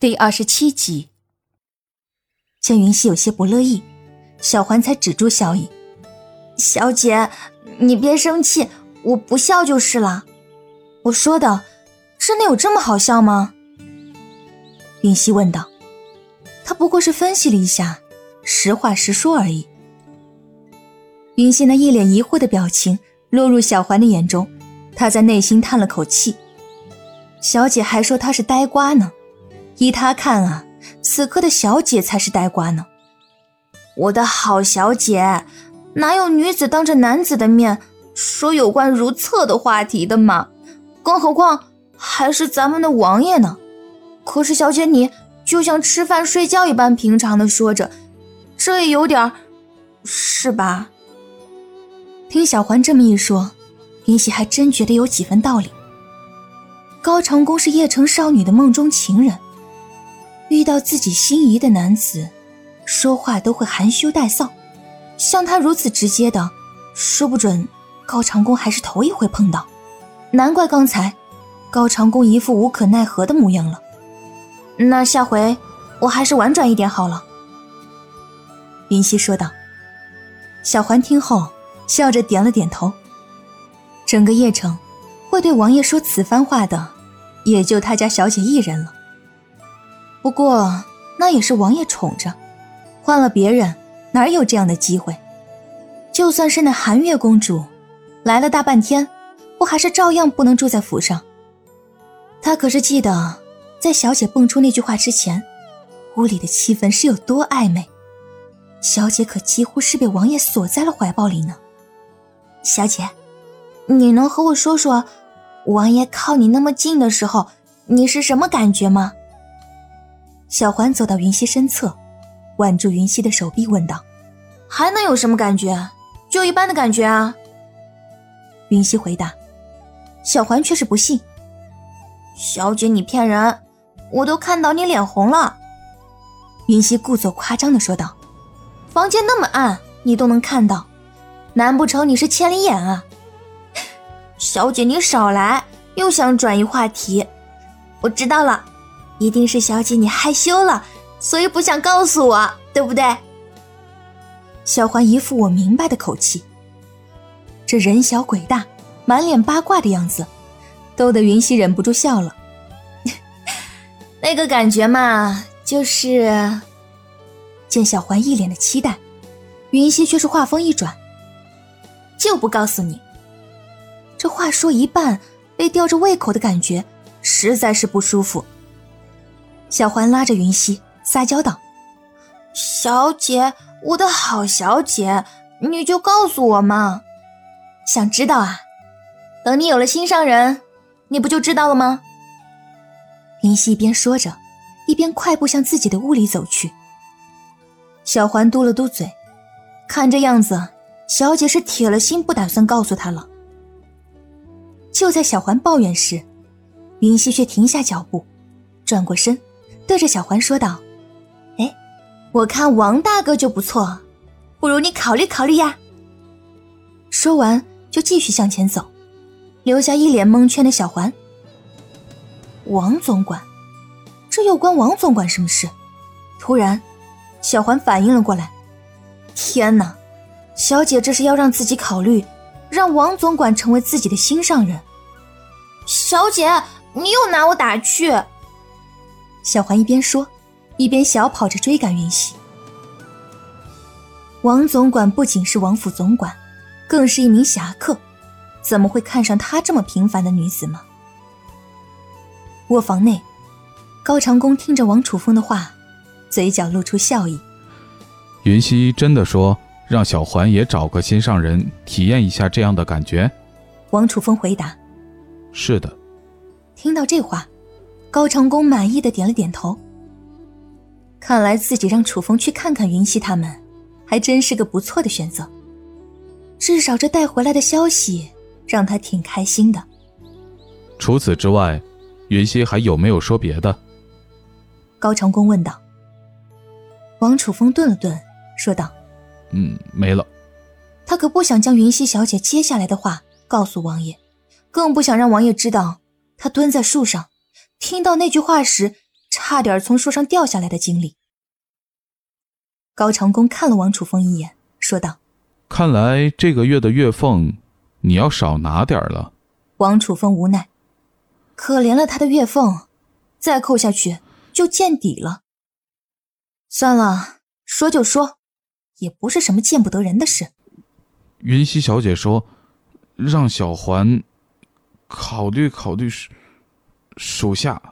第二十七集，见云溪有些不乐意，小环才止住笑意。小姐，你别生气，我不笑就是了。我说的，真的有这么好笑吗？云溪问道。他不过是分析了一下，实话实说而已。云溪那一脸疑惑的表情落入小环的眼中，他在内心叹了口气。小姐还说他是呆瓜呢。依他看啊，此刻的小姐才是呆瓜呢。我的好小姐，哪有女子当着男子的面说有关如厕的话题的嘛？更何况还是咱们的王爷呢。可是小姐你就像吃饭睡觉一般平常的说着，这也有点是吧？听小环这么一说，云溪还真觉得有几分道理。高长恭是邺城少女的梦中情人。遇到自己心仪的男子，说话都会含羞带臊。像他如此直接的，说不准高长恭还是头一回碰到。难怪刚才高长恭一副无可奈何的模样了。那下回我还是婉转一点好了。”云溪说道。小环听后笑着点了点头。整个邺城会对王爷说此番话的，也就他家小姐一人了。不过那也是王爷宠着，换了别人哪有这样的机会？就算是那寒月公主，来了大半天，不还是照样不能住在府上？他可是记得，在小姐蹦出那句话之前，屋里的气氛是有多暧昧。小姐可几乎是被王爷锁在了怀抱里呢。小姐，你能和我说说，王爷靠你那么近的时候，你是什么感觉吗？小环走到云溪身侧，挽住云溪的手臂，问道：“还能有什么感觉？就一般的感觉啊。”云溪回答。小环却是不信：“小姐，你骗人！我都看到你脸红了。”云溪故作夸张的说道：“房间那么暗，你都能看到，难不成你是千里眼啊？”小姐，你少来，又想转移话题。我知道了。一定是小姐你害羞了，所以不想告诉我，对不对？小环一副我明白的口气，这人小鬼大，满脸八卦的样子，逗得云溪忍不住笑了。那个感觉嘛，就是见小环一脸的期待，云溪却是话锋一转，就不告诉你。这话说一半，被吊着胃口的感觉，实在是不舒服。小环拉着云溪撒娇道：“小姐，我的好小姐，你就告诉我嘛。想知道啊？等你有了心上人，你不就知道了吗？”云溪一边说着，一边快步向自己的屋里走去。小环嘟了嘟嘴，看这样子，小姐是铁了心不打算告诉他了。就在小环抱怨时，云溪却停下脚步，转过身。对着小环说道：“哎，我看王大哥就不错，不如你考虑考虑呀。”说完就继续向前走，留下一脸蒙圈的小环。王总管，这又关王总管什么事？突然，小环反应了过来：“天哪，小姐这是要让自己考虑，让王总管成为自己的心上人？”小姐，你又拿我打趣。小环一边说，一边小跑着追赶云溪。王总管不仅是王府总管，更是一名侠客，怎么会看上她这么平凡的女子吗？卧房内，高长恭听着王楚风的话，嘴角露出笑意。云溪真的说让小环也找个心上人，体验一下这样的感觉。王楚风回答：“是的。”听到这话。高长恭满意的点了点头。看来自己让楚风去看看云溪他们，还真是个不错的选择。至少这带回来的消息让他挺开心的。除此之外，云溪还有没有说别的？高长恭问道。王楚风顿了顿，说道：“嗯，没了。”他可不想将云溪小姐接下来的话告诉王爷，更不想让王爷知道他蹲在树上。听到那句话时，差点从树上掉下来的经历。高长恭看了王楚风一眼，说道：“看来这个月的月俸，你要少拿点了。”王楚风无奈，可怜了他的月俸，再扣下去就见底了。算了，说就说，也不是什么见不得人的事。云溪小姐说：“让小环考虑考虑属属下。”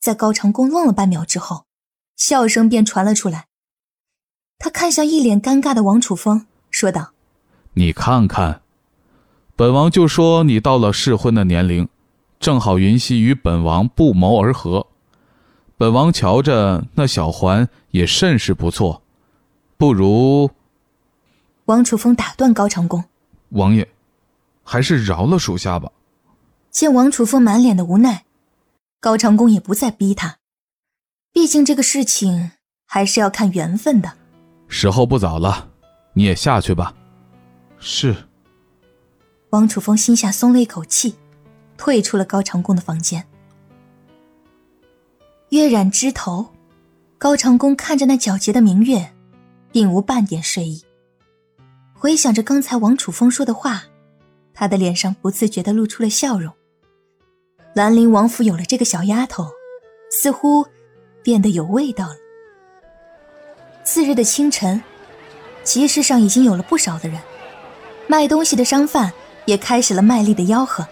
在高长恭愣了半秒之后，笑声便传了出来。他看向一脸尴尬的王楚风，说道：“你看看，本王就说你到了适婚的年龄，正好云溪与本王不谋而合。本王瞧着那小环也甚是不错，不如……”王楚风打断高长恭：“王爷，还是饶了属下吧。”见王楚风满脸的无奈。高长恭也不再逼他，毕竟这个事情还是要看缘分的。时候不早了，你也下去吧。是。王楚风心下松了一口气，退出了高长恭的房间。月染枝头，高长恭看着那皎洁的明月，并无半点睡意。回想着刚才王楚风说的话，他的脸上不自觉的露出了笑容。兰陵王府有了这个小丫头，似乎变得有味道了。次日的清晨，集市上已经有了不少的人，卖东西的商贩也开始了卖力的吆喝，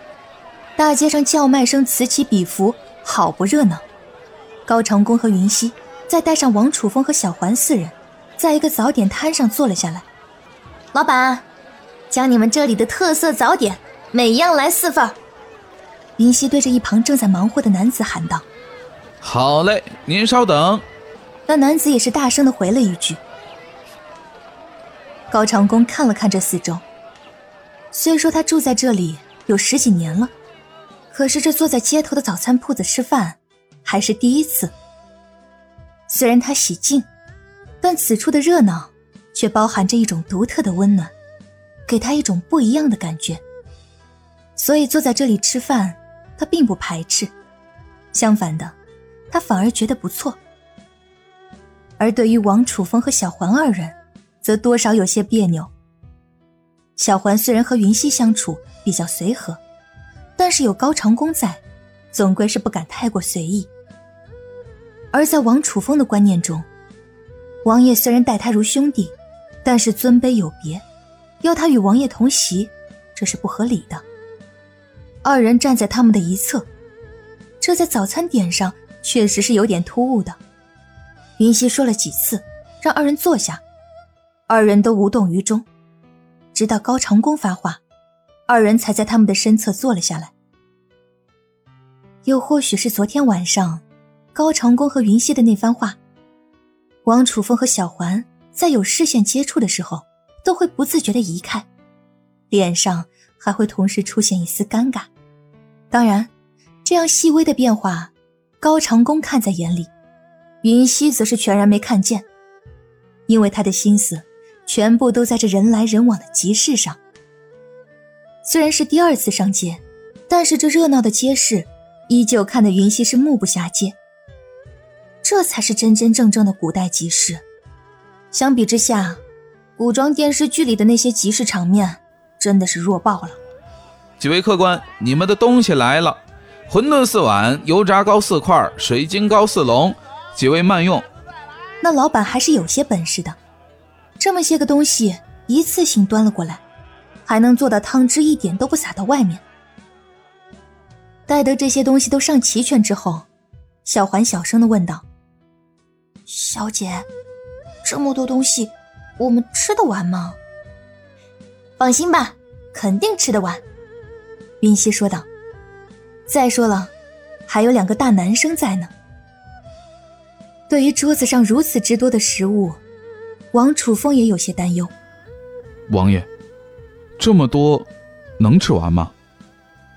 大街上叫卖声此起彼伏，好不热闹。高长恭和云溪再带上王楚风和小环四人，在一个早点摊上坐了下来。老板，将你们这里的特色早点每样来四份。云溪对着一旁正在忙活的男子喊道：“好嘞，您稍等。”那男子也是大声的回了一句。高长恭看了看这四周，虽说他住在这里有十几年了，可是这坐在街头的早餐铺子吃饭还是第一次。虽然他喜静，但此处的热闹却包含着一种独特的温暖，给他一种不一样的感觉。所以坐在这里吃饭。他并不排斥，相反的，他反而觉得不错。而对于王楚风和小环二人，则多少有些别扭。小环虽然和云溪相处比较随和，但是有高长恭在，总归是不敢太过随意。而在王楚风的观念中，王爷虽然待他如兄弟，但是尊卑有别，要他与王爷同席，这是不合理的。二人站在他们的一侧，这在早餐点上确实是有点突兀的。云溪说了几次，让二人坐下，二人都无动于衷，直到高长恭发话，二人才在他们的身侧坐了下来。又或许是昨天晚上，高长恭和云溪的那番话，王楚风和小环在有视线接触的时候，都会不自觉的移开，脸上还会同时出现一丝尴尬。当然，这样细微的变化，高长恭看在眼里，云溪则是全然没看见，因为他的心思全部都在这人来人往的集市上。虽然是第二次上街，但是这热闹的街市依旧看得云溪是目不暇接。这才是真真正正的古代集市，相比之下，古装电视剧里的那些集市场面真的是弱爆了。几位客官，你们的东西来了：馄饨四碗，油炸糕四块，水晶糕四笼。几位慢用。那老板还是有些本事的，这么些个东西一次性端了过来，还能做到汤汁一点都不洒到外面。待得这些东西都上齐全之后，小环小声的问道：“小姐，这么多东西，我们吃得完吗？”放心吧，肯定吃得完。云溪说道：“再说了，还有两个大男生在呢。”对于桌子上如此之多的食物，王楚风也有些担忧。王爷，这么多，能吃完吗？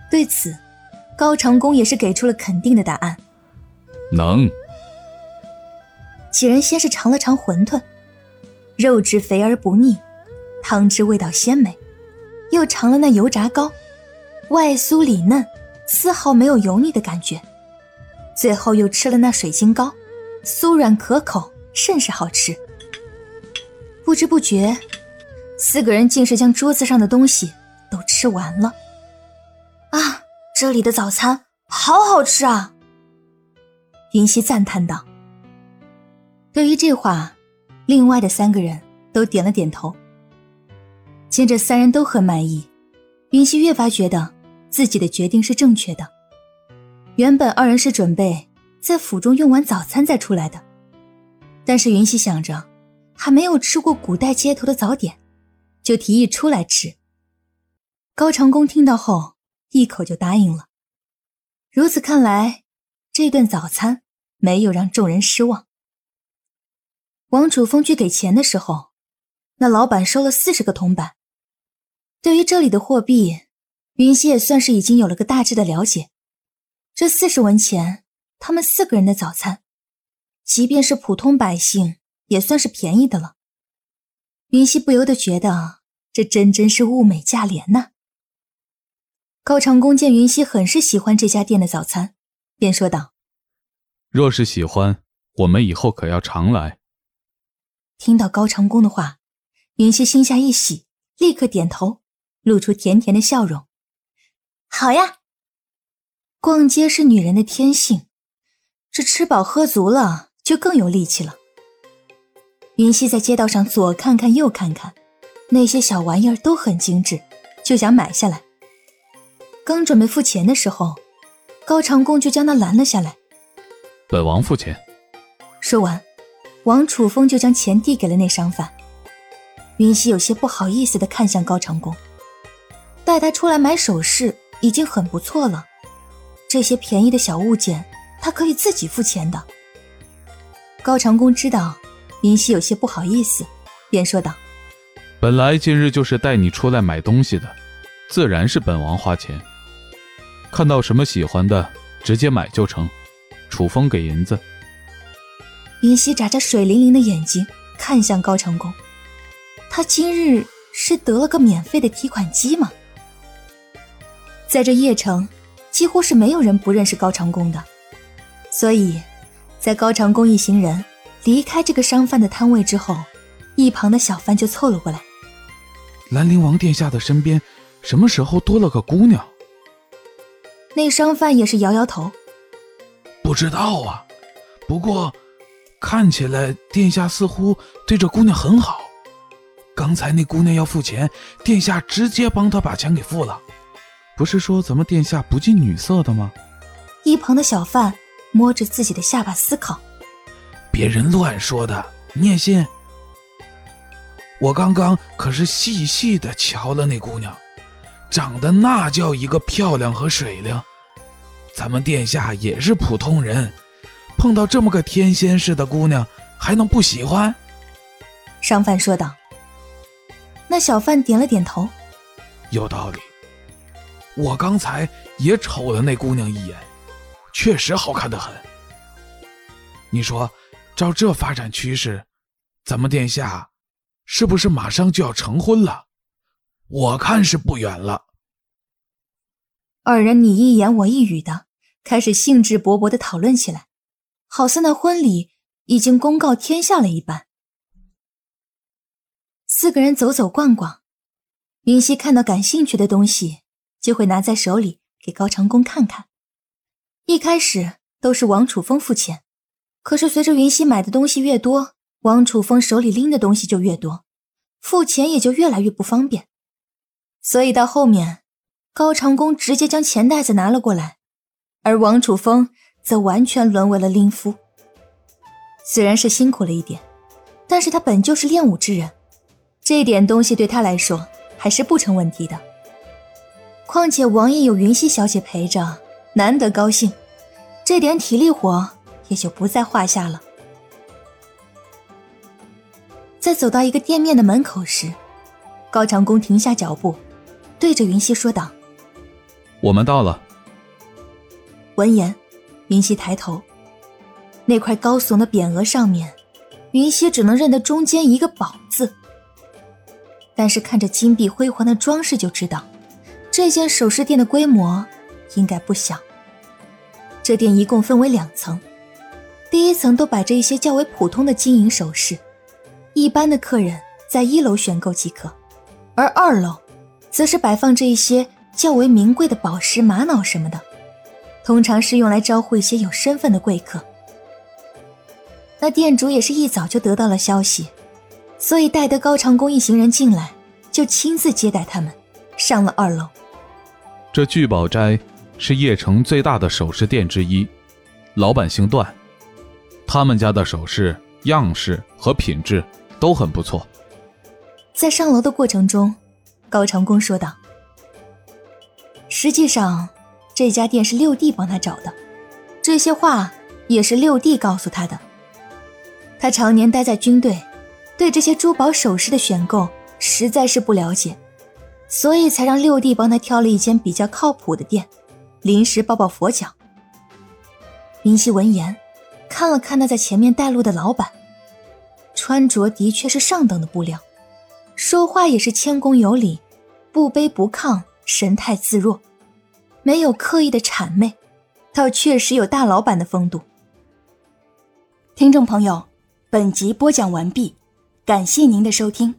对此，高长恭也是给出了肯定的答案：“能。”几人先是尝了尝馄饨，肉质肥而不腻，汤汁味道鲜美，又尝了那油炸糕。外酥里嫩，丝毫没有油腻的感觉。最后又吃了那水晶糕，酥软可口，甚是好吃。不知不觉，四个人竟是将桌子上的东西都吃完了。啊，这里的早餐好好吃啊！云溪赞叹道。对于这话，另外的三个人都点了点头。见这三人都很满意，云溪越发觉得自己的决定是正确的。原本二人是准备在府中用完早餐再出来的，但是云溪想着还没有吃过古代街头的早点，就提议出来吃。高长恭听到后一口就答应了。如此看来，这顿早餐没有让众人失望。王楚风去给钱的时候，那老板收了四十个铜板。对于这里的货币，云溪也算是已经有了个大致的了解。这四十文钱，他们四个人的早餐，即便是普通百姓也算是便宜的了。云溪不由得觉得，这真真是物美价廉呐。高长恭见云溪很是喜欢这家店的早餐，便说道：“若是喜欢，我们以后可要常来。”听到高长恭的话，云溪心下一喜，立刻点头。露出甜甜的笑容，好呀。逛街是女人的天性，这吃饱喝足了就更有力气了。云溪在街道上左看看右看看，那些小玩意儿都很精致，就想买下来。刚准备付钱的时候，高长恭就将他拦了下来。本王付钱。说完，王楚风就将钱递给了那商贩。云溪有些不好意思的看向高长恭。带他出来买首饰已经很不错了，这些便宜的小物件他可以自己付钱的。高长恭知道云溪有些不好意思，便说道：“本来今日就是带你出来买东西的，自然是本王花钱。看到什么喜欢的，直接买就成。楚风给银子。”云溪眨着水灵灵的眼睛看向高长恭，他今日是得了个免费的提款机吗？在这邺城，几乎是没有人不认识高长恭的，所以，在高长恭一行人离开这个商贩的摊位之后，一旁的小贩就凑了过来。兰陵王殿下的身边，什么时候多了个姑娘？那商贩也是摇摇头，不知道啊。不过，看起来殿下似乎对这姑娘很好。刚才那姑娘要付钱，殿下直接帮她把钱给付了。不是说咱们殿下不近女色的吗？一旁的小贩摸着自己的下巴思考。别人乱说的，你也信？我刚刚可是细细的瞧了那姑娘，长得那叫一个漂亮和水灵。咱们殿下也是普通人，碰到这么个天仙似的姑娘，还能不喜欢？商贩说道。那小贩点了点头，有道理。我刚才也瞅了那姑娘一眼，确实好看的很。你说，照这发展趋势，咱们殿下是不是马上就要成婚了？我看是不远了。二人你一言我一语的，开始兴致勃勃的讨论起来，好似那婚礼已经公告天下了一般。四个人走走逛逛，云溪看到感兴趣的东西。就会拿在手里给高长恭看看。一开始都是王楚风付钱，可是随着云溪买的东西越多，王楚风手里拎的东西就越多，付钱也就越来越不方便。所以到后面，高长恭直接将钱袋子拿了过来，而王楚风则完全沦为了拎夫。虽然是辛苦了一点，但是他本就是练武之人，这点东西对他来说还是不成问题的。况且王爷有云溪小姐陪着，难得高兴，这点体力活也就不在话下了。在走到一个店面的门口时，高长恭停下脚步，对着云溪说道：“我们到了。”闻言，云溪抬头，那块高耸的匾额上面，云溪只能认得中间一个“宝”字，但是看着金碧辉煌的装饰就知道。这间首饰店的规模应该不小。这店一共分为两层，第一层都摆着一些较为普通的金银首饰，一般的客人在一楼选购即可；而二楼，则是摆放着一些较为名贵的宝石、玛瑙什么的，通常是用来招呼一些有身份的贵客。那店主也是一早就得到了消息，所以带得高长恭一行人进来，就亲自接待他们，上了二楼。这聚宝斋是邺城最大的首饰店之一，老板姓段，他们家的首饰样式和品质都很不错。在上楼的过程中，高长恭说道：“实际上，这家店是六弟帮他找的，这些话也是六弟告诉他的。他常年待在军队，对这些珠宝首饰的选购实在是不了解。”所以才让六弟帮他挑了一间比较靠谱的店，临时抱抱佛脚。明熙闻言，看了看那在前面带路的老板，穿着的确是上等的布料，说话也是谦恭有礼，不卑不亢，神态自若，没有刻意的谄媚，倒确实有大老板的风度。听众朋友，本集播讲完毕，感谢您的收听。